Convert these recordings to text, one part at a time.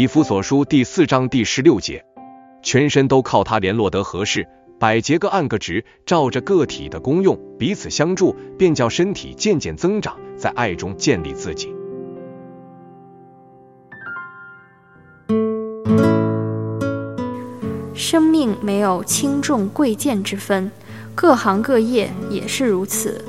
以弗所书第四章第十六节，全身都靠他联络得合适，百节各按个职，照着个体的功用彼此相助，便叫身体渐渐增长，在爱中建立自己。生命没有轻重贵贱之分，各行各业也是如此。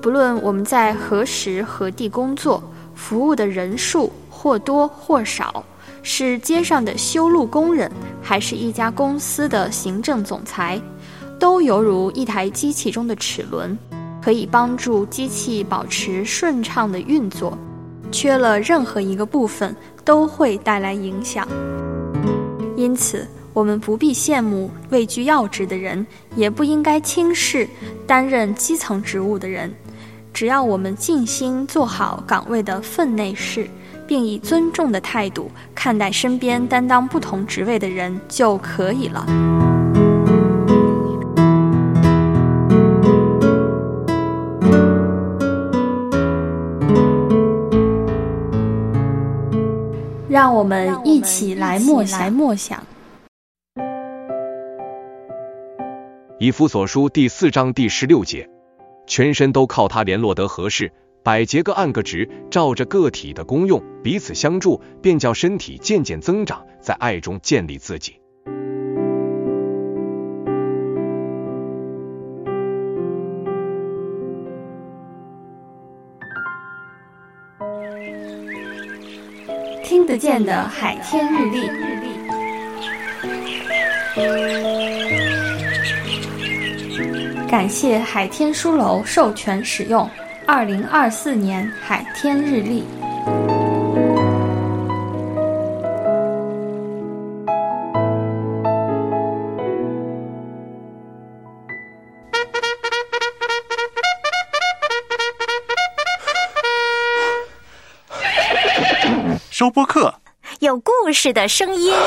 不论我们在何时何地工作，服务的人数或多或少。是街上的修路工人，还是一家公司的行政总裁，都犹如一台机器中的齿轮，可以帮助机器保持顺畅的运作。缺了任何一个部分，都会带来影响。因此，我们不必羡慕位居要职的人，也不应该轻视担任基层职务的人。只要我们尽心做好岗位的分内事。并以尊重的态度看待身边担当不同职位的人就可以了。让我们一起来默想。默想。以弗所书第四章第十六节，全身都靠他联络得合适。百节各按个职，照着个体的功用彼此相助，便叫身体渐渐增长，在爱中建立自己。听得见的海天日历，感谢海天书楼授权使用。二零二四年海天日历，收播客，有故事的声音。